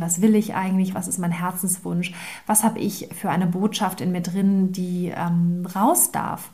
Was will ich eigentlich? Was ist mein Herzenswunsch? Was habe ich für eine Botschaft in mir drin, die ähm, raus darf?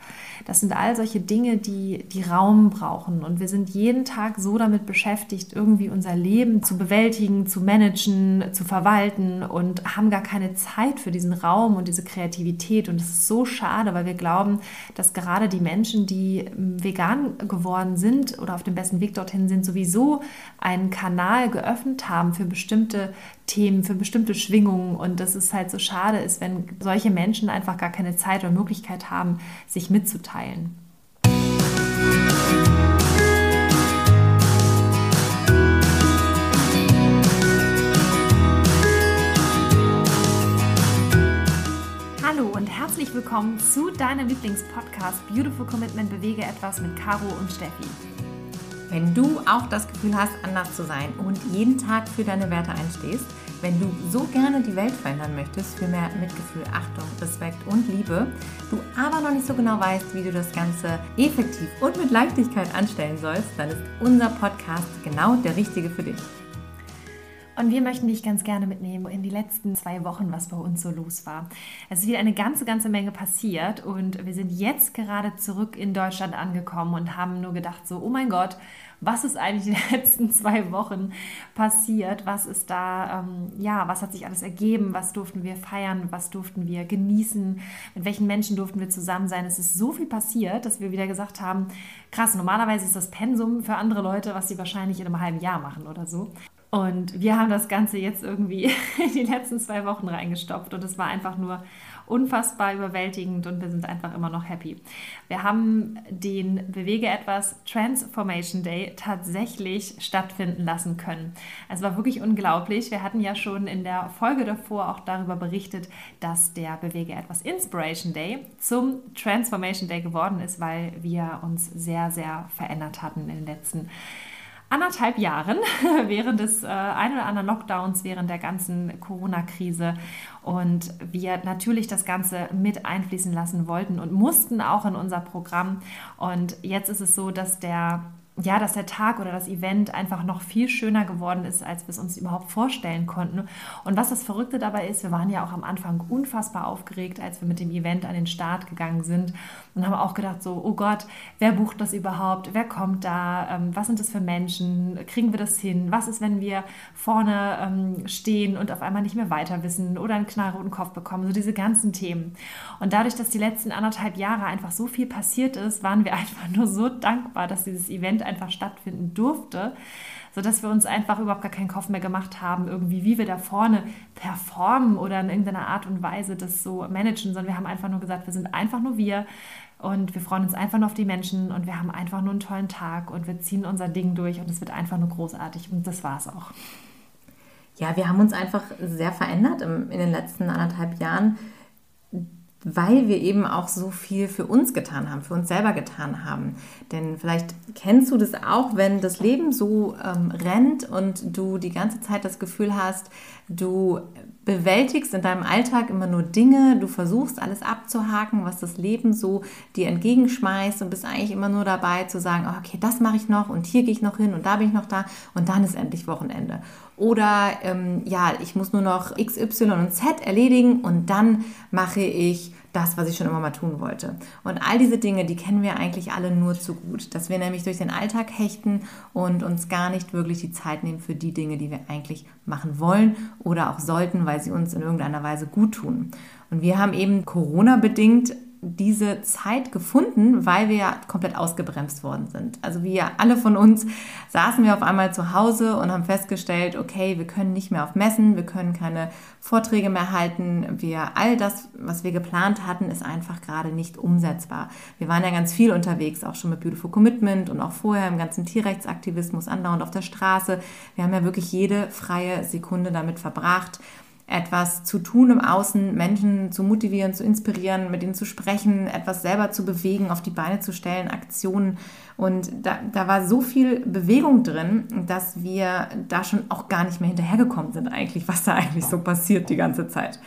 Das sind all solche Dinge, die, die Raum brauchen. Und wir sind jeden Tag so damit beschäftigt, irgendwie unser Leben zu bewältigen, zu managen, zu verwalten und haben gar keine Zeit für diesen Raum und diese Kreativität. Und es ist so schade, weil wir glauben, dass gerade die Menschen, die ähm, vegan geworden sind oder auf dem besten Weg dorthin sind, sowieso einen Kanal geöffnet haben für bestimmte Themen, für bestimmte Schwingungen und dass es halt so schade ist, wenn solche Menschen einfach gar keine Zeit oder Möglichkeit haben, sich mitzuteilen. Hallo und herzlich willkommen zu deinem Lieblingspodcast Beautiful Commitment Bewege etwas mit Caro und Steffi. Wenn du auch das Gefühl hast, anders zu sein und jeden Tag für deine Werte einstehst, wenn du so gerne die Welt verändern möchtest für mehr Mitgefühl, Achtung, Respekt und Liebe, du aber noch nicht so genau weißt, wie du das Ganze effektiv und mit Leichtigkeit anstellen sollst, dann ist unser Podcast genau der richtige für dich. Und wir möchten dich ganz gerne mitnehmen in die letzten zwei Wochen, was bei uns so los war. Es ist wieder eine ganze, ganze Menge passiert und wir sind jetzt gerade zurück in Deutschland angekommen und haben nur gedacht so, oh mein Gott, was ist eigentlich in den letzten zwei Wochen passiert? Was ist da, ähm, ja, was hat sich alles ergeben? Was durften wir feiern? Was durften wir genießen? Mit welchen Menschen durften wir zusammen sein? Es ist so viel passiert, dass wir wieder gesagt haben, krass, normalerweise ist das Pensum für andere Leute, was sie wahrscheinlich in einem halben Jahr machen oder so. Und wir haben das Ganze jetzt irgendwie in die letzten zwei Wochen reingestopft und es war einfach nur unfassbar überwältigend und wir sind einfach immer noch happy. Wir haben den Bewege etwas Transformation Day tatsächlich stattfinden lassen können. Es war wirklich unglaublich. Wir hatten ja schon in der Folge davor auch darüber berichtet, dass der Bewege etwas Inspiration Day zum Transformation Day geworden ist, weil wir uns sehr, sehr verändert hatten in den letzten Jahren anderthalb Jahren während des äh, ein oder anderen Lockdowns, während der ganzen Corona-Krise und wir natürlich das Ganze mit einfließen lassen wollten und mussten auch in unser Programm. Und jetzt ist es so, dass der ja, dass der Tag oder das Event einfach noch viel schöner geworden ist, als wir es uns überhaupt vorstellen konnten. Und was das Verrückte dabei ist, wir waren ja auch am Anfang unfassbar aufgeregt, als wir mit dem Event an den Start gegangen sind und haben auch gedacht so, oh Gott, wer bucht das überhaupt? Wer kommt da? Ähm, was sind das für Menschen? Kriegen wir das hin? Was ist, wenn wir vorne ähm, stehen und auf einmal nicht mehr weiter wissen oder einen knallroten Kopf bekommen? So diese ganzen Themen. Und dadurch, dass die letzten anderthalb Jahre einfach so viel passiert ist, waren wir einfach nur so dankbar, dass dieses Event einfach stattfinden durfte, sodass wir uns einfach überhaupt gar keinen Kopf mehr gemacht haben, irgendwie, wie wir da vorne performen oder in irgendeiner Art und Weise das so managen, sondern wir haben einfach nur gesagt, wir sind einfach nur wir und wir freuen uns einfach nur auf die Menschen und wir haben einfach nur einen tollen Tag und wir ziehen unser Ding durch und es wird einfach nur großartig und das war es auch. Ja, wir haben uns einfach sehr verändert in den letzten anderthalb Jahren weil wir eben auch so viel für uns getan haben, für uns selber getan haben. Denn vielleicht kennst du das auch, wenn das Leben so ähm, rennt und du die ganze Zeit das Gefühl hast, du bewältigst in deinem Alltag immer nur Dinge, du versuchst alles abzuhaken, was das Leben so dir entgegenschmeißt und bist eigentlich immer nur dabei zu sagen, oh, okay, das mache ich noch und hier gehe ich noch hin und da bin ich noch da und dann ist endlich Wochenende. Oder ähm, ja, ich muss nur noch X, Y und Z erledigen und dann mache ich das, was ich schon immer mal tun wollte. Und all diese Dinge, die kennen wir eigentlich alle nur zu gut, dass wir nämlich durch den Alltag hechten und uns gar nicht wirklich die Zeit nehmen für die Dinge, die wir eigentlich machen wollen oder auch sollten, weil sie uns in irgendeiner Weise gut tun. Und wir haben eben Corona bedingt diese Zeit gefunden, weil wir ja komplett ausgebremst worden sind. Also wir alle von uns saßen wir auf einmal zu Hause und haben festgestellt, okay, wir können nicht mehr auf Messen, wir können keine Vorträge mehr halten, wir all das, was wir geplant hatten, ist einfach gerade nicht umsetzbar. Wir waren ja ganz viel unterwegs, auch schon mit Beautiful Commitment und auch vorher im ganzen Tierrechtsaktivismus andauernd auf der Straße. Wir haben ja wirklich jede freie Sekunde damit verbracht etwas zu tun im Außen, Menschen zu motivieren, zu inspirieren, mit ihnen zu sprechen, etwas selber zu bewegen, auf die Beine zu stellen, Aktionen. Und da, da war so viel Bewegung drin, dass wir da schon auch gar nicht mehr hinterhergekommen sind eigentlich, was da eigentlich so passiert die ganze Zeit.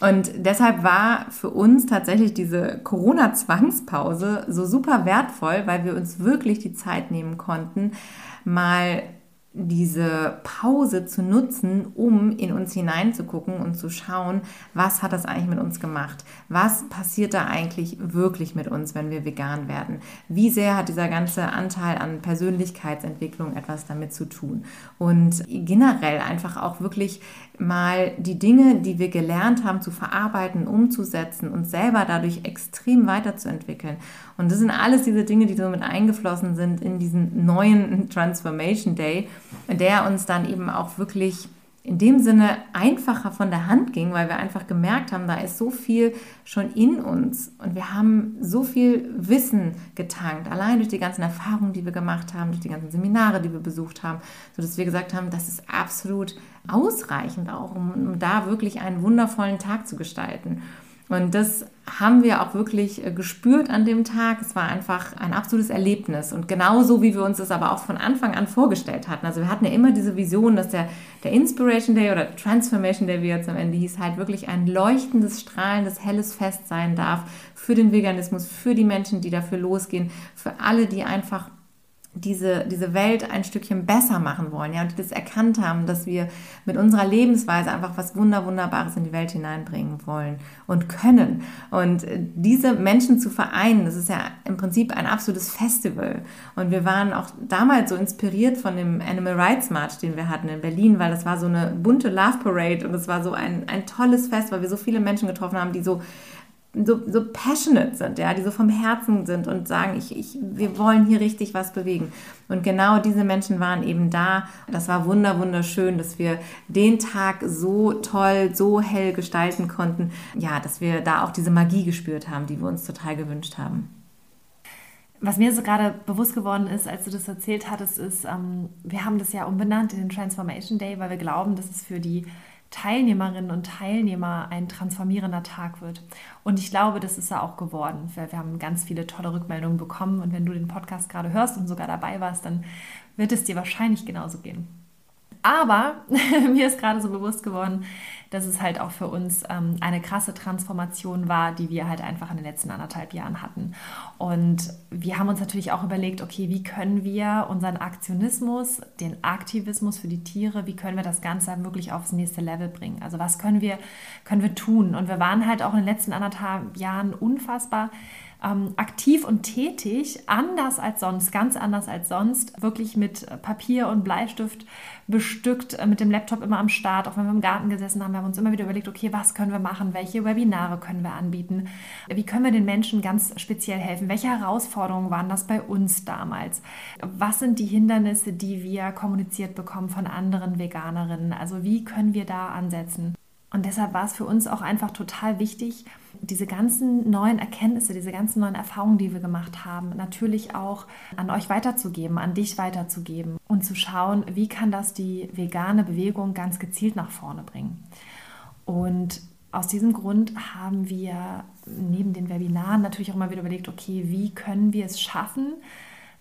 Und deshalb war für uns tatsächlich diese Corona-Zwangspause so super wertvoll, weil wir uns wirklich die Zeit nehmen konnten, mal diese Pause zu nutzen, um in uns hineinzugucken und zu schauen, was hat das eigentlich mit uns gemacht? Was passiert da eigentlich wirklich mit uns, wenn wir vegan werden? Wie sehr hat dieser ganze Anteil an Persönlichkeitsentwicklung etwas damit zu tun? Und generell einfach auch wirklich mal die Dinge, die wir gelernt haben, zu verarbeiten, umzusetzen und selber dadurch extrem weiterzuentwickeln. Und das sind alles diese Dinge, die so mit eingeflossen sind in diesen neuen Transformation Day, der uns dann eben auch wirklich in dem Sinne einfacher von der Hand ging, weil wir einfach gemerkt haben, da ist so viel schon in uns und wir haben so viel Wissen getankt, allein durch die ganzen Erfahrungen, die wir gemacht haben, durch die ganzen Seminare, die wir besucht haben, sodass wir gesagt haben, das ist absolut ausreichend auch, um, um da wirklich einen wundervollen Tag zu gestalten. Und das haben wir auch wirklich äh, gespürt an dem Tag. Es war einfach ein absolutes Erlebnis und genauso, wie wir uns das aber auch von Anfang an vorgestellt hatten. Also wir hatten ja immer diese Vision, dass der, der Inspiration Day oder Transformation Day, wie jetzt am Ende hieß, halt wirklich ein leuchtendes, strahlendes, helles Fest sein darf für den Veganismus, für die Menschen, die dafür losgehen, für alle, die einfach diese, diese Welt ein Stückchen besser machen wollen, ja, und die das erkannt haben, dass wir mit unserer Lebensweise einfach was Wunder, Wunderbares in die Welt hineinbringen wollen und können. Und äh, diese Menschen zu vereinen, das ist ja im Prinzip ein absolutes Festival. Und wir waren auch damals so inspiriert von dem Animal Rights March, den wir hatten in Berlin, weil das war so eine bunte Love Parade und es war so ein, ein tolles Fest, weil wir so viele Menschen getroffen haben, die so so, so passionate sind, ja, die so vom Herzen sind und sagen, ich, ich, wir wollen hier richtig was bewegen. Und genau diese Menschen waren eben da. Das war wunder, wunderschön, dass wir den Tag so toll, so hell gestalten konnten. Ja, dass wir da auch diese Magie gespürt haben, die wir uns total gewünscht haben. Was mir so gerade bewusst geworden ist, als du das erzählt hattest, ist, ähm, wir haben das ja umbenannt in den Transformation Day, weil wir glauben, dass es für die Teilnehmerinnen und Teilnehmer ein transformierender Tag wird. Und ich glaube, das ist er auch geworden. Wir, wir haben ganz viele tolle Rückmeldungen bekommen und wenn du den Podcast gerade hörst und sogar dabei warst, dann wird es dir wahrscheinlich genauso gehen. Aber mir ist gerade so bewusst geworden, dass es halt auch für uns ähm, eine krasse Transformation war, die wir halt einfach in den letzten anderthalb Jahren hatten. Und wir haben uns natürlich auch überlegt, okay, wie können wir unseren Aktionismus, den Aktivismus für die Tiere, wie können wir das Ganze wirklich aufs nächste Level bringen? Also was können wir, können wir tun? Und wir waren halt auch in den letzten anderthalb Jahren unfassbar ähm, aktiv und tätig, anders als sonst, ganz anders als sonst, wirklich mit Papier und Bleistift bestückt, äh, mit dem Laptop immer am Start, auch wenn wir im Garten gesessen haben, haben wir uns immer wieder überlegt, okay, was können wir machen, welche Webinare können wir anbieten, wie können wir den Menschen ganz speziell helfen, welche Herausforderungen waren das bei uns damals, was sind die Hindernisse, die wir kommuniziert bekommen von anderen Veganerinnen, also wie können wir da ansetzen. Und deshalb war es für uns auch einfach total wichtig, diese ganzen neuen Erkenntnisse, diese ganzen neuen Erfahrungen, die wir gemacht haben, natürlich auch an euch weiterzugeben, an dich weiterzugeben und zu schauen, wie kann das die vegane Bewegung ganz gezielt nach vorne bringen. Und aus diesem Grund haben wir neben den Webinaren natürlich auch mal wieder überlegt, okay, wie können wir es schaffen,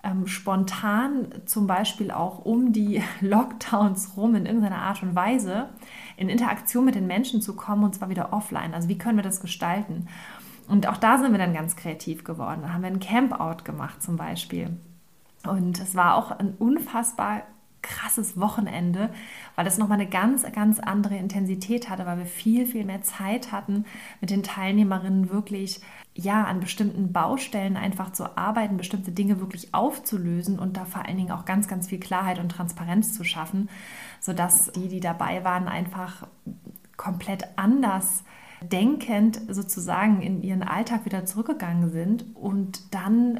ähm, spontan zum Beispiel auch um die Lockdowns rum in irgendeiner Art und Weise in Interaktion mit den Menschen zu kommen und zwar wieder offline. Also wie können wir das gestalten? Und auch da sind wir dann ganz kreativ geworden. Da haben wir ein Campout gemacht zum Beispiel. Und es war auch ein unfassbar krasses Wochenende, weil das nochmal eine ganz, ganz andere Intensität hatte, weil wir viel, viel mehr Zeit hatten, mit den Teilnehmerinnen wirklich ja, an bestimmten Baustellen einfach zu arbeiten, bestimmte Dinge wirklich aufzulösen und da vor allen Dingen auch ganz, ganz viel Klarheit und Transparenz zu schaffen, sodass die, die dabei waren, einfach komplett anders denkend sozusagen in ihren Alltag wieder zurückgegangen sind und dann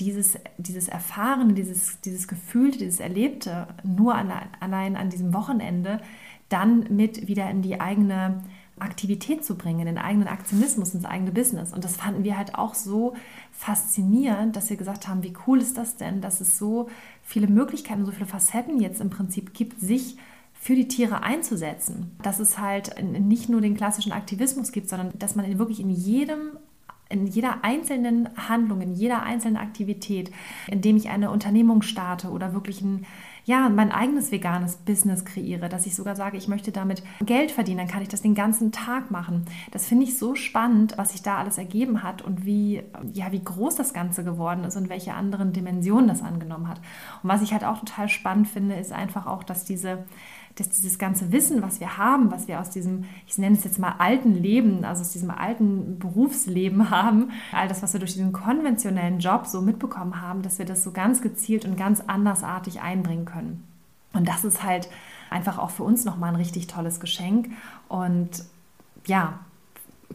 dieses, dieses Erfahrene, dieses, dieses Gefühlte, dieses Erlebte nur an, allein an diesem Wochenende dann mit wieder in die eigene Aktivität zu bringen, in den eigenen Aktionismus, ins eigene Business. Und das fanden wir halt auch so faszinierend, dass wir gesagt haben, wie cool ist das denn, dass es so viele Möglichkeiten, so viele Facetten jetzt im Prinzip gibt, sich für die Tiere einzusetzen. Dass es halt nicht nur den klassischen Aktivismus gibt, sondern dass man wirklich in jedem in jeder einzelnen Handlung, in jeder einzelnen Aktivität, indem ich eine Unternehmung starte oder wirklich ein ja, mein eigenes veganes Business kreiere, dass ich sogar sage, ich möchte damit Geld verdienen, dann kann ich das den ganzen Tag machen. Das finde ich so spannend, was sich da alles ergeben hat und wie, ja, wie groß das Ganze geworden ist und welche anderen Dimensionen das angenommen hat. Und was ich halt auch total spannend finde, ist einfach auch, dass diese dass dieses ganze Wissen, was wir haben, was wir aus diesem, ich nenne es jetzt mal alten Leben, also aus diesem alten Berufsleben haben, all das, was wir durch diesen konventionellen Job so mitbekommen haben, dass wir das so ganz gezielt und ganz andersartig einbringen können. Und das ist halt einfach auch für uns nochmal ein richtig tolles Geschenk. Und ja,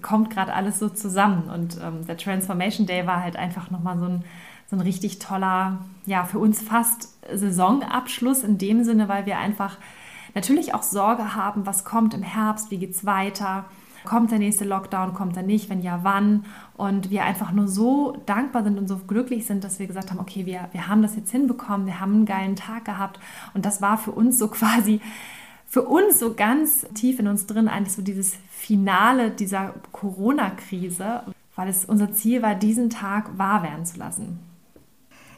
kommt gerade alles so zusammen. Und ähm, der Transformation Day war halt einfach nochmal so ein, so ein richtig toller, ja, für uns fast Saisonabschluss in dem Sinne, weil wir einfach natürlich auch Sorge haben, was kommt im Herbst, wie geht es weiter, kommt der nächste Lockdown, kommt er nicht, wenn ja, wann. Und wir einfach nur so dankbar sind und so glücklich sind, dass wir gesagt haben, okay, wir, wir haben das jetzt hinbekommen, wir haben einen geilen Tag gehabt. Und das war für uns so quasi, für uns so ganz tief in uns drin eigentlich so dieses Finale dieser Corona-Krise, weil es unser Ziel war, diesen Tag wahr werden zu lassen.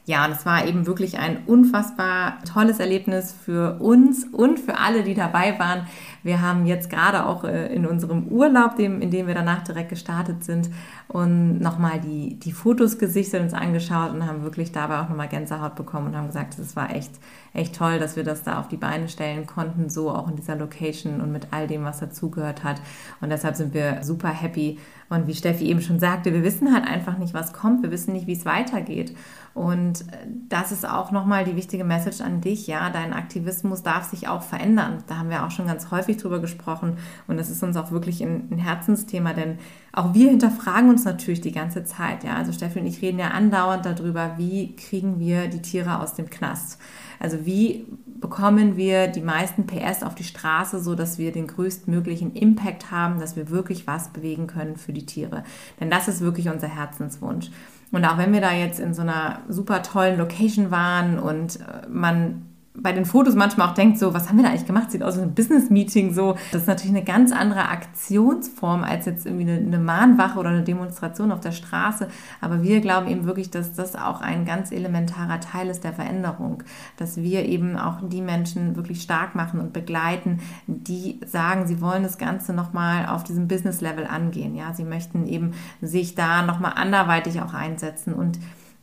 Ja, und es war eben wirklich ein unfassbar tolles Erlebnis für uns und für alle, die dabei waren. Wir haben jetzt gerade auch äh, in unserem Urlaub, in dem wir danach direkt gestartet sind, und nochmal die, die Fotos gesichtet uns angeschaut und haben wirklich dabei auch nochmal Gänsehaut bekommen und haben gesagt, es war echt, echt toll, dass wir das da auf die Beine stellen konnten, so auch in dieser Location und mit all dem, was dazugehört hat. Und deshalb sind wir super happy. Und wie Steffi eben schon sagte, wir wissen halt einfach nicht, was kommt. Wir wissen nicht, wie es weitergeht. Und äh, das ist auch nochmal die wichtige Message an dich. Ja, dein Aktivismus darf sich auch verändern. Da haben wir auch schon ganz häufig drüber gesprochen. Und das ist uns auch wirklich ein, ein Herzensthema, denn auch wir hinterfragen uns natürlich die ganze Zeit. Ja, also Steffi und ich reden ja andauernd darüber, wie kriegen wir die Tiere aus dem Knast. Also wie bekommen wir die meisten PS auf die Straße, so dass wir den größtmöglichen Impact haben, dass wir wirklich was bewegen können für die Tiere. Denn das ist wirklich unser Herzenswunsch. Und auch wenn wir da jetzt in so einer super tollen Location waren und äh, man bei den Fotos manchmal auch denkt, so, was haben wir da eigentlich gemacht? Sieht aus wie ein Business-Meeting so. Das ist natürlich eine ganz andere Aktionsform als jetzt irgendwie eine, eine, Mahnwache oder eine Demonstration auf der Straße. Aber wir glauben eben wirklich, dass das auch ein ganz elementarer Teil ist der Veränderung. Dass wir eben auch die Menschen wirklich stark machen und begleiten, die sagen, sie wollen das Ganze nochmal auf diesem Business-Level angehen. Ja, sie möchten eben sich da nochmal anderweitig auch einsetzen und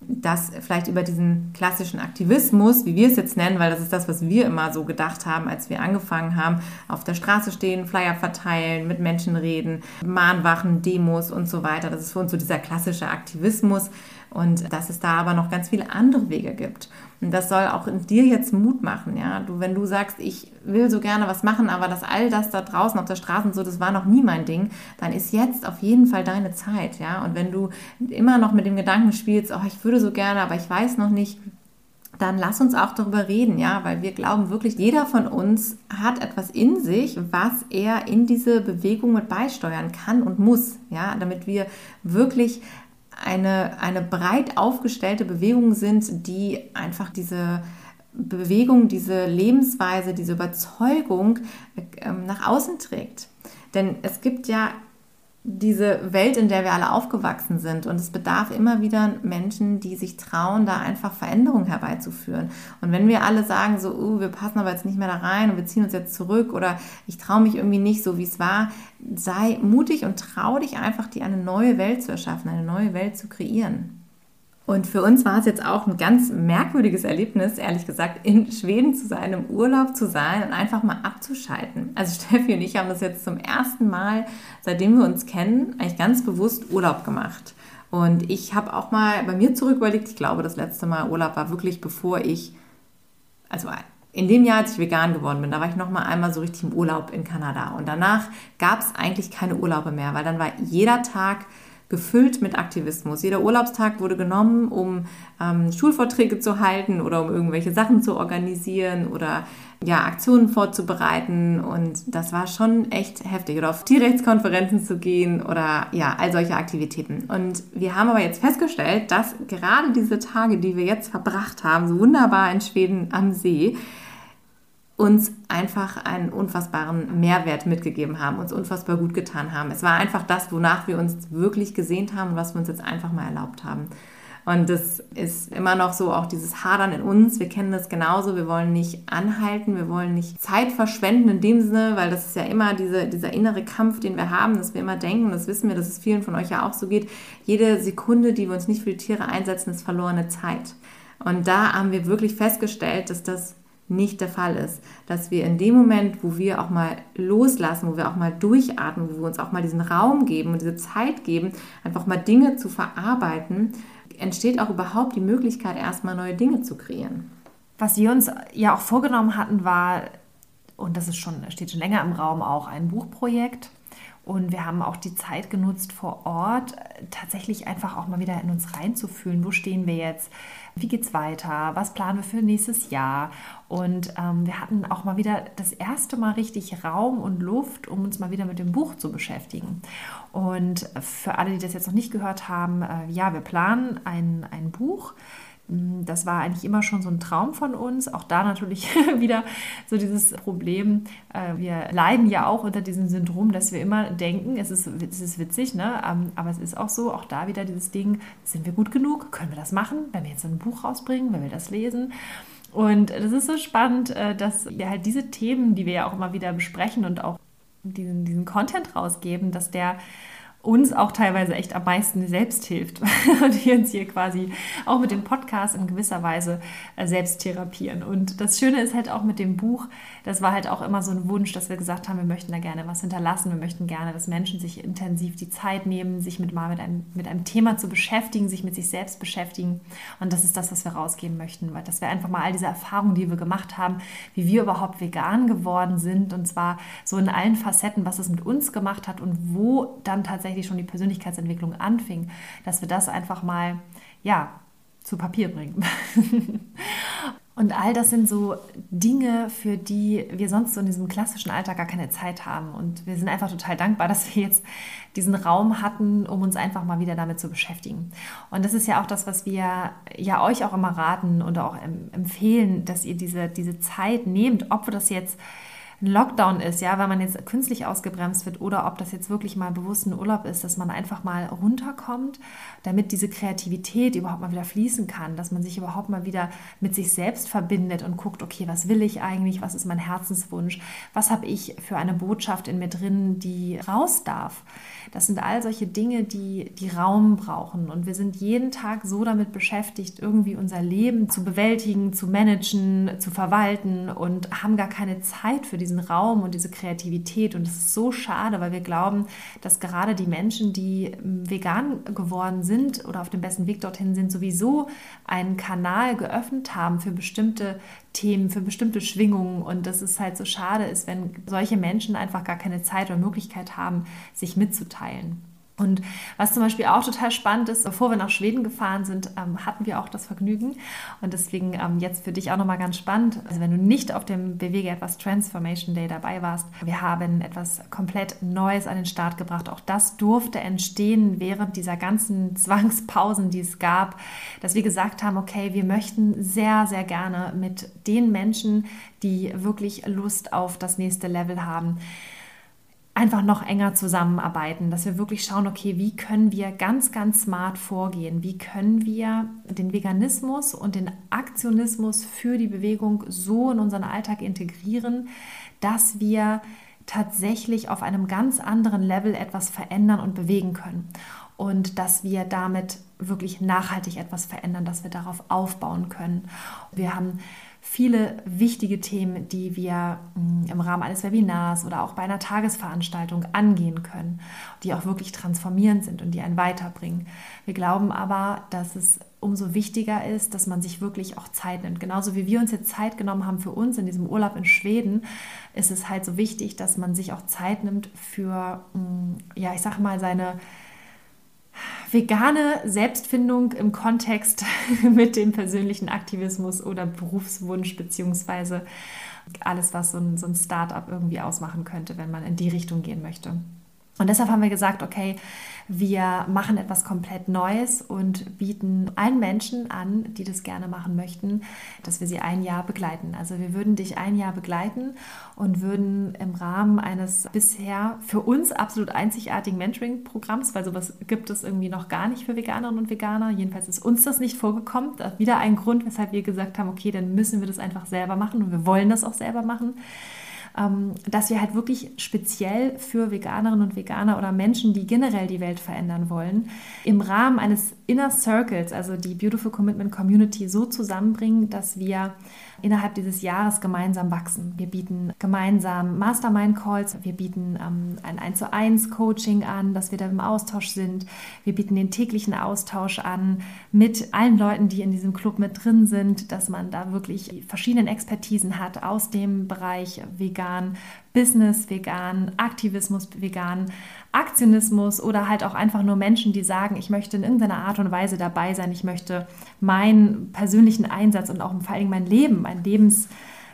das vielleicht über diesen klassischen Aktivismus, wie wir es jetzt nennen, weil das ist das, was wir immer so gedacht haben, als wir angefangen haben, auf der Straße stehen, Flyer verteilen, mit Menschen reden, Mahnwachen, Demos und so weiter. Das ist für uns so dieser klassische Aktivismus und dass es da aber noch ganz viele andere Wege gibt. Und das soll auch in dir jetzt Mut machen, ja. Du, wenn du sagst, ich will so gerne was machen, aber dass all das da draußen auf der Straße und so, das war noch nie mein Ding, dann ist jetzt auf jeden Fall deine Zeit, ja. Und wenn du immer noch mit dem Gedanken spielst, oh, ich würde so gerne, aber ich weiß noch nicht, dann lass uns auch darüber reden, ja, weil wir glauben wirklich, jeder von uns hat etwas in sich, was er in diese Bewegung mit beisteuern kann und muss, ja, damit wir wirklich eine, eine breit aufgestellte Bewegung sind, die einfach diese Bewegung, diese Lebensweise, diese Überzeugung äh, nach außen trägt. Denn es gibt ja diese Welt, in der wir alle aufgewachsen sind. Und es bedarf immer wieder Menschen, die sich trauen, da einfach Veränderungen herbeizuführen. Und wenn wir alle sagen, so, uh, wir passen aber jetzt nicht mehr da rein und wir ziehen uns jetzt zurück oder ich traue mich irgendwie nicht so, wie es war, sei mutig und trau dich einfach, dir eine neue Welt zu erschaffen, eine neue Welt zu kreieren. Und für uns war es jetzt auch ein ganz merkwürdiges Erlebnis, ehrlich gesagt, in Schweden zu sein, im Urlaub zu sein und einfach mal abzuschalten. Also Steffi und ich haben das jetzt zum ersten Mal, seitdem wir uns kennen, eigentlich ganz bewusst Urlaub gemacht. Und ich habe auch mal bei mir zurück überlegt, ich glaube, das letzte Mal Urlaub war wirklich bevor ich, also in dem Jahr, als ich vegan geworden bin, da war ich noch mal einmal so richtig im Urlaub in Kanada. Und danach gab es eigentlich keine Urlaube mehr, weil dann war jeder Tag gefüllt mit Aktivismus. Jeder Urlaubstag wurde genommen, um ähm, Schulvorträge zu halten oder um irgendwelche Sachen zu organisieren oder ja, Aktionen vorzubereiten. Und das war schon echt heftig. Oder auf Tierrechtskonferenzen zu gehen oder ja, all solche Aktivitäten. Und wir haben aber jetzt festgestellt, dass gerade diese Tage, die wir jetzt verbracht haben, so wunderbar in Schweden am See, uns einfach einen unfassbaren Mehrwert mitgegeben haben, uns unfassbar gut getan haben. Es war einfach das, wonach wir uns wirklich gesehnt haben und was wir uns jetzt einfach mal erlaubt haben. Und das ist immer noch so auch dieses Hadern in uns. Wir kennen das genauso. Wir wollen nicht anhalten, wir wollen nicht Zeit verschwenden in dem Sinne, weil das ist ja immer diese, dieser innere Kampf, den wir haben, dass wir immer denken, das wissen wir, dass es vielen von euch ja auch so geht, jede Sekunde, die wir uns nicht für die Tiere einsetzen, ist verlorene Zeit. Und da haben wir wirklich festgestellt, dass das nicht der Fall ist. Dass wir in dem Moment, wo wir auch mal loslassen, wo wir auch mal durchatmen, wo wir uns auch mal diesen Raum geben und diese Zeit geben, einfach mal Dinge zu verarbeiten, entsteht auch überhaupt die Möglichkeit, erstmal neue Dinge zu kreieren. Was wir uns ja auch vorgenommen hatten, war, und das ist schon, steht schon länger im Raum, auch ein Buchprojekt. Und wir haben auch die Zeit genutzt vor Ort, tatsächlich einfach auch mal wieder in uns reinzufühlen. Wo stehen wir jetzt? Wie geht es weiter? Was planen wir für nächstes Jahr? Und ähm, wir hatten auch mal wieder das erste Mal richtig Raum und Luft, um uns mal wieder mit dem Buch zu beschäftigen. Und für alle, die das jetzt noch nicht gehört haben, äh, ja, wir planen ein, ein Buch das war eigentlich immer schon so ein Traum von uns. Auch da natürlich wieder so dieses Problem. Äh, wir leiden ja auch unter diesem Syndrom, dass wir immer denken, es ist, es ist witzig, ne? Ähm, aber es ist auch so, auch da wieder dieses Ding, sind wir gut genug? Können wir das machen? Wenn wir jetzt ein Buch rausbringen, wenn wir das lesen? Und das ist so spannend, äh, dass wir halt diese Themen, die wir ja auch immer wieder besprechen und auch diesen, diesen Content rausgeben, dass der uns auch teilweise echt am meisten selbst hilft und wir uns hier quasi auch mit dem Podcast in gewisser Weise äh, selbst therapieren. Und das Schöne ist halt auch mit dem Buch, das war halt auch immer so ein Wunsch, dass wir gesagt haben, wir möchten da gerne was hinterlassen, wir möchten gerne, dass Menschen sich intensiv die Zeit nehmen, sich mit mal mit einem, mit einem Thema zu beschäftigen, sich mit sich selbst beschäftigen. Und das ist das, was wir rausgeben möchten, weil das wäre einfach mal all diese Erfahrungen, die wir gemacht haben, wie wir überhaupt vegan geworden sind und zwar so in allen Facetten, was es mit uns gemacht hat und wo dann tatsächlich tatsächlich schon die Persönlichkeitsentwicklung anfing, dass wir das einfach mal, ja, zu Papier bringen. Und all das sind so Dinge, für die wir sonst so in diesem klassischen Alltag gar keine Zeit haben. Und wir sind einfach total dankbar, dass wir jetzt diesen Raum hatten, um uns einfach mal wieder damit zu beschäftigen. Und das ist ja auch das, was wir ja euch auch immer raten oder auch empfehlen, dass ihr diese, diese Zeit nehmt, ob das jetzt ein Lockdown ist, ja, weil man jetzt künstlich ausgebremst wird oder ob das jetzt wirklich mal bewusst ein Urlaub ist, dass man einfach mal runterkommt, damit diese Kreativität überhaupt mal wieder fließen kann, dass man sich überhaupt mal wieder mit sich selbst verbindet und guckt, okay, was will ich eigentlich, was ist mein Herzenswunsch, was habe ich für eine Botschaft in mir drin, die raus darf. Das sind all solche Dinge, die, die Raum brauchen. Und wir sind jeden Tag so damit beschäftigt, irgendwie unser Leben zu bewältigen, zu managen, zu verwalten und haben gar keine Zeit für diesen Raum und diese Kreativität. Und das ist so schade, weil wir glauben, dass gerade die Menschen, die ähm, vegan geworden sind oder auf dem besten Weg dorthin sind, sowieso einen Kanal geöffnet haben für bestimmte Themen, für bestimmte Schwingungen und dass es halt so schade ist, wenn solche Menschen einfach gar keine Zeit oder Möglichkeit haben, sich mitzuteilen. Und was zum Beispiel auch total spannend ist, bevor wir nach Schweden gefahren sind, ähm, hatten wir auch das Vergnügen. Und deswegen ähm, jetzt für dich auch nochmal ganz spannend. Also wenn du nicht auf dem Bewege etwas Transformation Day dabei warst, wir haben etwas komplett Neues an den Start gebracht. Auch das durfte entstehen während dieser ganzen Zwangspausen, die es gab, dass wir gesagt haben, okay, wir möchten sehr, sehr gerne mit den Menschen, die wirklich Lust auf das nächste Level haben, einfach noch enger zusammenarbeiten, dass wir wirklich schauen, okay, wie können wir ganz, ganz smart vorgehen? Wie können wir den Veganismus und den Aktionismus für die Bewegung so in unseren Alltag integrieren, dass wir tatsächlich auf einem ganz anderen Level etwas verändern und bewegen können. Und dass wir damit wirklich nachhaltig etwas verändern, dass wir darauf aufbauen können. Wir haben viele wichtige Themen, die wir mm, im Rahmen eines Webinars oder auch bei einer Tagesveranstaltung angehen können, die auch wirklich transformierend sind und die einen weiterbringen. Wir glauben aber, dass es umso wichtiger ist, dass man sich wirklich auch Zeit nimmt. Genauso wie wir uns jetzt Zeit genommen haben für uns in diesem Urlaub in Schweden, ist es halt so wichtig, dass man sich auch Zeit nimmt für, mm, ja, ich sage mal, seine vegane Selbstfindung im Kontext mit dem persönlichen Aktivismus oder Berufswunsch beziehungsweise alles, was so ein, so ein Start-up irgendwie ausmachen könnte, wenn man in die Richtung gehen möchte. Und deshalb haben wir gesagt, okay, wir machen etwas komplett Neues und bieten allen Menschen an, die das gerne machen möchten, dass wir sie ein Jahr begleiten. Also wir würden dich ein Jahr begleiten und würden im Rahmen eines bisher für uns absolut einzigartigen Mentoring-Programms, weil sowas gibt es irgendwie noch gar nicht für Veganerinnen und Veganer, jedenfalls ist uns das nicht vorgekommen. Wieder ein Grund, weshalb wir gesagt haben, okay, dann müssen wir das einfach selber machen und wir wollen das auch selber machen dass wir halt wirklich speziell für Veganerinnen und Veganer oder Menschen, die generell die Welt verändern wollen, im Rahmen eines Inner Circles, also die Beautiful Commitment Community, so zusammenbringen, dass wir innerhalb dieses Jahres gemeinsam wachsen. Wir bieten gemeinsam Mastermind-Calls, wir bieten ähm, ein 1 zu 1 Coaching an, dass wir da im Austausch sind. Wir bieten den täglichen Austausch an mit allen Leuten, die in diesem Club mit drin sind, dass man da wirklich verschiedene Expertisen hat aus dem Bereich vegan, Business vegan, Aktivismus vegan, Aktionismus oder halt auch einfach nur Menschen, die sagen, ich möchte in irgendeiner Art und Weise dabei sein, ich möchte meinen persönlichen Einsatz und auch vor allem mein Leben, mein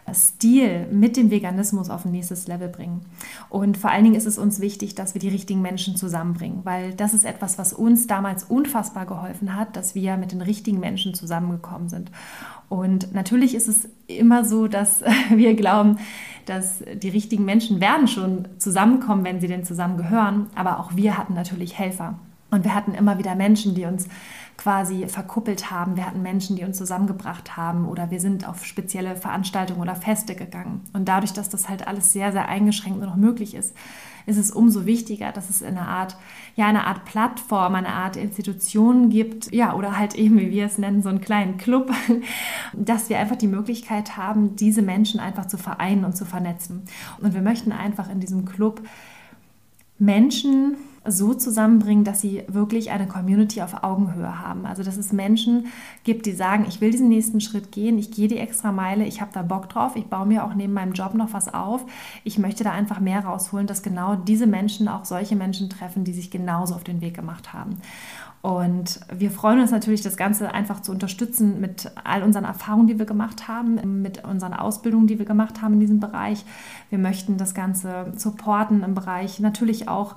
Lebensstil mit dem Veganismus auf ein nächstes Level bringen. Und vor allen Dingen ist es uns wichtig, dass wir die richtigen Menschen zusammenbringen, weil das ist etwas, was uns damals unfassbar geholfen hat, dass wir mit den richtigen Menschen zusammengekommen sind. Und natürlich ist es immer so, dass wir glauben, dass die richtigen Menschen werden schon zusammenkommen, wenn sie denn zusammengehören. Aber auch wir hatten natürlich Helfer. Und wir hatten immer wieder Menschen, die uns quasi verkuppelt haben. Wir hatten Menschen, die uns zusammengebracht haben oder wir sind auf spezielle Veranstaltungen oder Feste gegangen. Und dadurch, dass das halt alles sehr, sehr eingeschränkt nur noch möglich ist, ist es umso wichtiger, dass es eine Art, ja, eine Art Plattform, eine Art Institution gibt, ja, oder halt eben, wie wir es nennen, so einen kleinen Club, dass wir einfach die Möglichkeit haben, diese Menschen einfach zu vereinen und zu vernetzen. Und wir möchten einfach in diesem Club Menschen so zusammenbringen, dass sie wirklich eine Community auf Augenhöhe haben. Also dass es Menschen gibt, die sagen, ich will diesen nächsten Schritt gehen, ich gehe die extra Meile, ich habe da Bock drauf, ich baue mir auch neben meinem Job noch was auf, ich möchte da einfach mehr rausholen, dass genau diese Menschen auch solche Menschen treffen, die sich genauso auf den Weg gemacht haben. Und wir freuen uns natürlich, das Ganze einfach zu unterstützen mit all unseren Erfahrungen, die wir gemacht haben, mit unseren Ausbildungen, die wir gemacht haben in diesem Bereich. Wir möchten das Ganze supporten im Bereich natürlich auch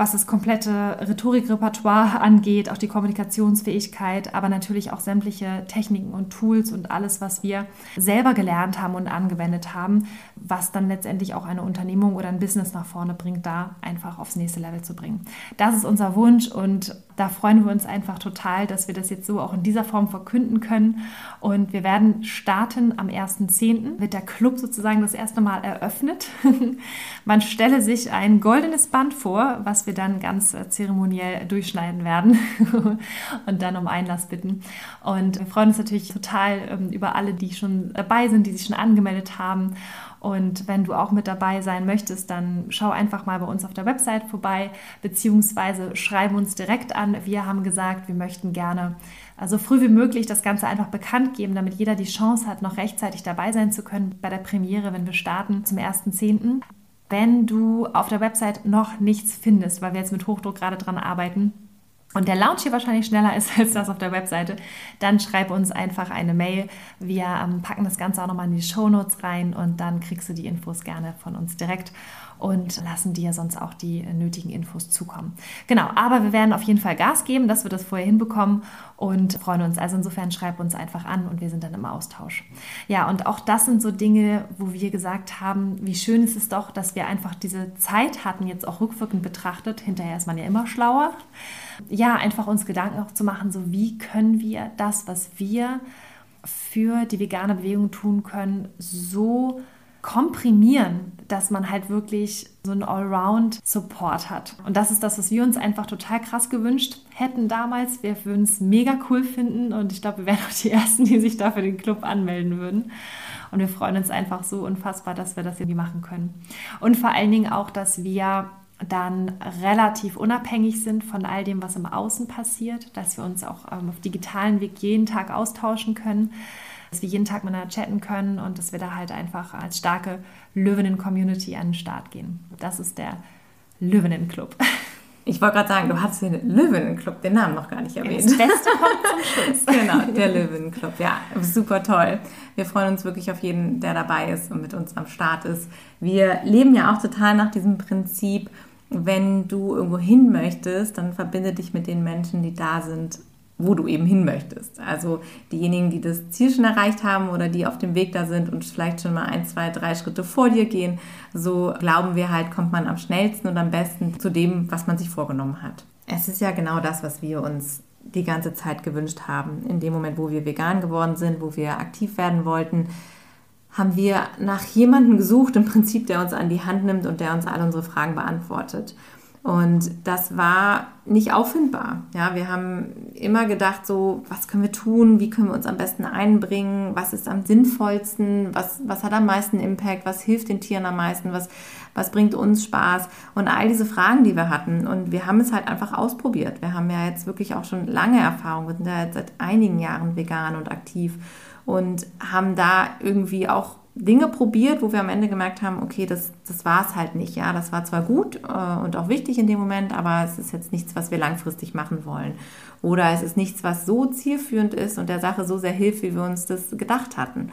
was das komplette Rhetorikrepertoire angeht, auch die Kommunikationsfähigkeit, aber natürlich auch sämtliche Techniken und Tools und alles, was wir selber gelernt haben und angewendet haben, was dann letztendlich auch eine Unternehmung oder ein Business nach vorne bringt, da einfach aufs nächste Level zu bringen. Das ist unser Wunsch und da freuen wir uns einfach total, dass wir das jetzt so auch in dieser Form verkünden können. Und wir werden starten am 1.10. wird der Club sozusagen das erste Mal eröffnet. Man stelle sich ein goldenes Band vor, was wir dann ganz äh, zeremoniell durchschneiden werden und dann um Einlass bitten. Und wir freuen uns natürlich total ähm, über alle, die schon dabei sind, die sich schon angemeldet haben. Und wenn du auch mit dabei sein möchtest, dann schau einfach mal bei uns auf der Website vorbei, beziehungsweise schreib uns direkt an. Wir haben gesagt, wir möchten gerne so also früh wie möglich das Ganze einfach bekannt geben, damit jeder die Chance hat, noch rechtzeitig dabei sein zu können bei der Premiere, wenn wir starten zum 1.10. Wenn du auf der Website noch nichts findest, weil wir jetzt mit Hochdruck gerade dran arbeiten, und der Launch hier wahrscheinlich schneller ist als das auf der Webseite, dann schreib uns einfach eine Mail. Wir ähm, packen das Ganze auch nochmal in die Show Notes rein und dann kriegst du die Infos gerne von uns direkt und lassen dir sonst auch die nötigen Infos zukommen. Genau, aber wir werden auf jeden Fall Gas geben, dass wir das vorher hinbekommen und freuen uns. Also insofern schreib uns einfach an und wir sind dann im Austausch. Ja, und auch das sind so Dinge, wo wir gesagt haben, wie schön ist es doch, dass wir einfach diese Zeit hatten, jetzt auch rückwirkend betrachtet. Hinterher ist man ja immer schlauer ja, einfach uns Gedanken auch zu machen, so wie können wir das, was wir für die vegane Bewegung tun können, so komprimieren, dass man halt wirklich so einen Allround-Support hat. Und das ist das, was wir uns einfach total krass gewünscht hätten damals. Wir würden es mega cool finden und ich glaube, wir wären auch die Ersten, die sich da für den Club anmelden würden. Und wir freuen uns einfach so unfassbar, dass wir das irgendwie machen können. Und vor allen Dingen auch, dass wir dann relativ unabhängig sind von all dem, was im Außen passiert, dass wir uns auch ähm, auf digitalen Weg jeden Tag austauschen können, dass wir jeden Tag miteinander chatten können und dass wir da halt einfach als starke Löwinnen-Community an den Start gehen. Das ist der Löwinnen-Club. Ich wollte gerade sagen, du hast den Löwenenclub, den Namen noch gar nicht erwähnt. Das Beste kommt zum Schluss. genau, der Löwenenclub. Ja, super toll. Wir freuen uns wirklich auf jeden, der dabei ist und mit uns am Start ist. Wir leben ja auch total nach diesem Prinzip, wenn du irgendwo hin möchtest, dann verbinde dich mit den Menschen, die da sind, wo du eben hin möchtest. Also diejenigen, die das Ziel schon erreicht haben oder die auf dem Weg da sind und vielleicht schon mal ein, zwei, drei Schritte vor dir gehen, so glauben wir halt, kommt man am schnellsten und am besten zu dem, was man sich vorgenommen hat. Es ist ja genau das, was wir uns die ganze Zeit gewünscht haben. In dem Moment, wo wir vegan geworden sind, wo wir aktiv werden wollten, haben wir nach jemandem gesucht, im Prinzip, der uns an die Hand nimmt und der uns all unsere Fragen beantwortet. Und das war nicht auffindbar. Ja, wir haben immer gedacht, so, was können wir tun? Wie können wir uns am besten einbringen? Was ist am sinnvollsten? Was, was hat am meisten Impact? Was hilft den Tieren am meisten? Was, was bringt uns Spaß? Und all diese Fragen, die wir hatten. Und wir haben es halt einfach ausprobiert. Wir haben ja jetzt wirklich auch schon lange Erfahrung. Wir sind ja jetzt seit einigen Jahren vegan und aktiv und haben da irgendwie auch Dinge probiert, wo wir am Ende gemerkt haben, okay, das, das war es halt nicht. Ja, das war zwar gut äh, und auch wichtig in dem Moment, aber es ist jetzt nichts, was wir langfristig machen wollen. Oder es ist nichts, was so zielführend ist und der Sache so sehr hilft, wie wir uns das gedacht hatten.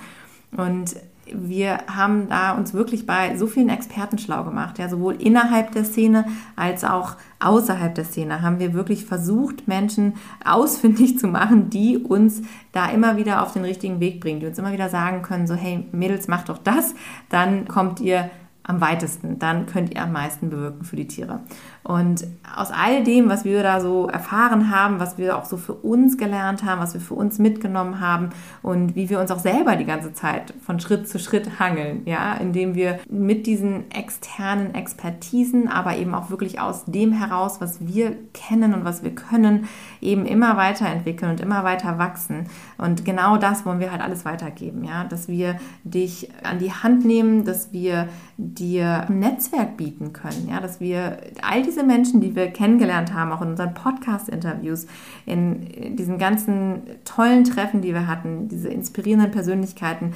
Und wir haben da uns wirklich bei so vielen Experten schlau gemacht, ja, sowohl innerhalb der Szene als auch außerhalb der Szene haben wir wirklich versucht, Menschen ausfindig zu machen, die uns da immer wieder auf den richtigen Weg bringen, die uns immer wieder sagen können, so hey Mädels, macht doch das, dann kommt ihr am weitesten, dann könnt ihr am meisten bewirken für die Tiere. Und aus all dem, was wir da so erfahren haben, was wir auch so für uns gelernt haben, was wir für uns mitgenommen haben und wie wir uns auch selber die ganze Zeit von Schritt zu Schritt hangeln, ja, indem wir mit diesen externen Expertisen, aber eben auch wirklich aus dem heraus, was wir kennen und was wir können, eben immer weiterentwickeln und immer weiter wachsen. Und genau das wollen wir halt alles weitergeben, ja, dass wir dich an die Hand nehmen, dass wir dir ein Netzwerk bieten können, ja, dass wir all diese Menschen, die wir kennengelernt haben, auch in unseren Podcast-Interviews, in diesen ganzen tollen Treffen, die wir hatten, diese inspirierenden Persönlichkeiten,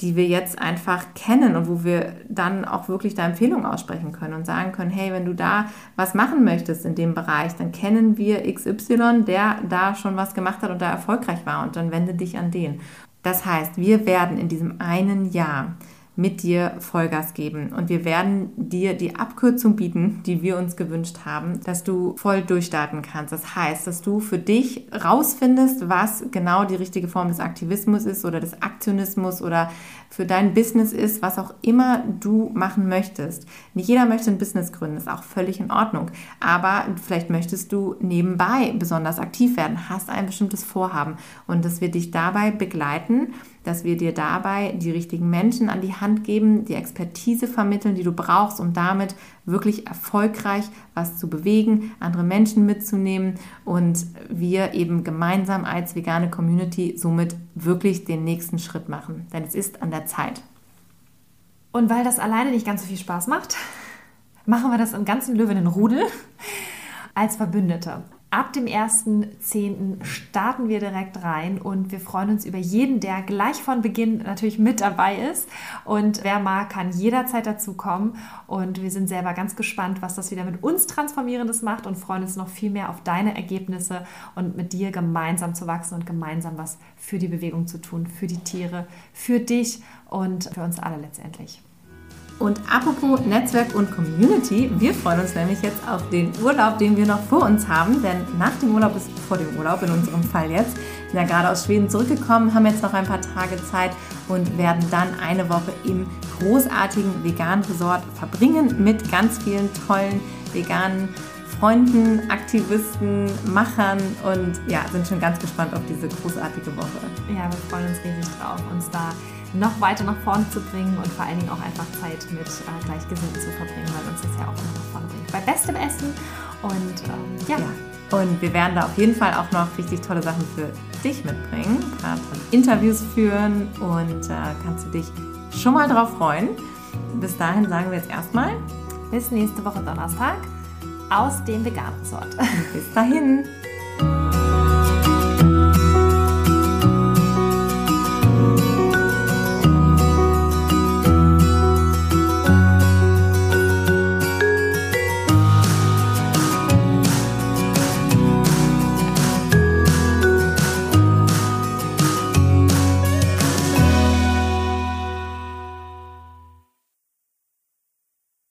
die wir jetzt einfach kennen und wo wir dann auch wirklich da Empfehlungen aussprechen können und sagen können, hey, wenn du da was machen möchtest in dem Bereich, dann kennen wir XY, der da schon was gemacht hat und da erfolgreich war und dann wende dich an den. Das heißt, wir werden in diesem einen Jahr mit dir Vollgas geben. Und wir werden dir die Abkürzung bieten, die wir uns gewünscht haben, dass du voll durchstarten kannst. Das heißt, dass du für dich rausfindest, was genau die richtige Form des Aktivismus ist oder des Aktionismus oder für dein Business ist, was auch immer du machen möchtest. Nicht jeder möchte ein Business gründen, ist auch völlig in Ordnung. Aber vielleicht möchtest du nebenbei besonders aktiv werden, hast ein bestimmtes Vorhaben und dass wir dich dabei begleiten dass wir dir dabei die richtigen Menschen an die Hand geben, die Expertise vermitteln, die du brauchst, um damit wirklich erfolgreich was zu bewegen, andere Menschen mitzunehmen und wir eben gemeinsam als vegane Community somit wirklich den nächsten Schritt machen. Denn es ist an der Zeit. Und weil das alleine nicht ganz so viel Spaß macht, machen wir das im ganzen Löwinnen-Rudel als Verbündete. Ab dem 1.10. starten wir direkt rein und wir freuen uns über jeden, der gleich von Beginn natürlich mit dabei ist. Und wer mag, kann jederzeit dazu kommen. Und wir sind selber ganz gespannt, was das wieder mit uns Transformierendes macht und freuen uns noch viel mehr auf deine Ergebnisse und mit dir gemeinsam zu wachsen und gemeinsam was für die Bewegung zu tun, für die Tiere, für dich und für uns alle letztendlich. Und apropos Netzwerk und Community, wir freuen uns nämlich jetzt auf den Urlaub, den wir noch vor uns haben, denn nach dem Urlaub ist vor dem Urlaub, in unserem Fall jetzt, sind ja gerade aus Schweden zurückgekommen, haben jetzt noch ein paar Tage Zeit und werden dann eine Woche im großartigen veganen Resort verbringen mit ganz vielen tollen veganen Freunden, Aktivisten, Machern und ja, sind schon ganz gespannt auf diese großartige Woche. Ja, wir freuen uns riesig drauf, uns da noch weiter nach vorne zu bringen und vor allen Dingen auch einfach Zeit mit äh, Gleichgesinnten zu verbringen, weil uns das ja auch immer nach vorne bringt. Bei bestem Essen und ähm, ja. ja. Und wir werden da auf jeden Fall auch noch richtig tolle Sachen für dich mitbringen, tolle Interviews führen und äh, kannst du dich schon mal drauf freuen. Bis dahin sagen wir jetzt erstmal bis nächste Woche Donnerstag aus dem Vegan Resort. Bis dahin.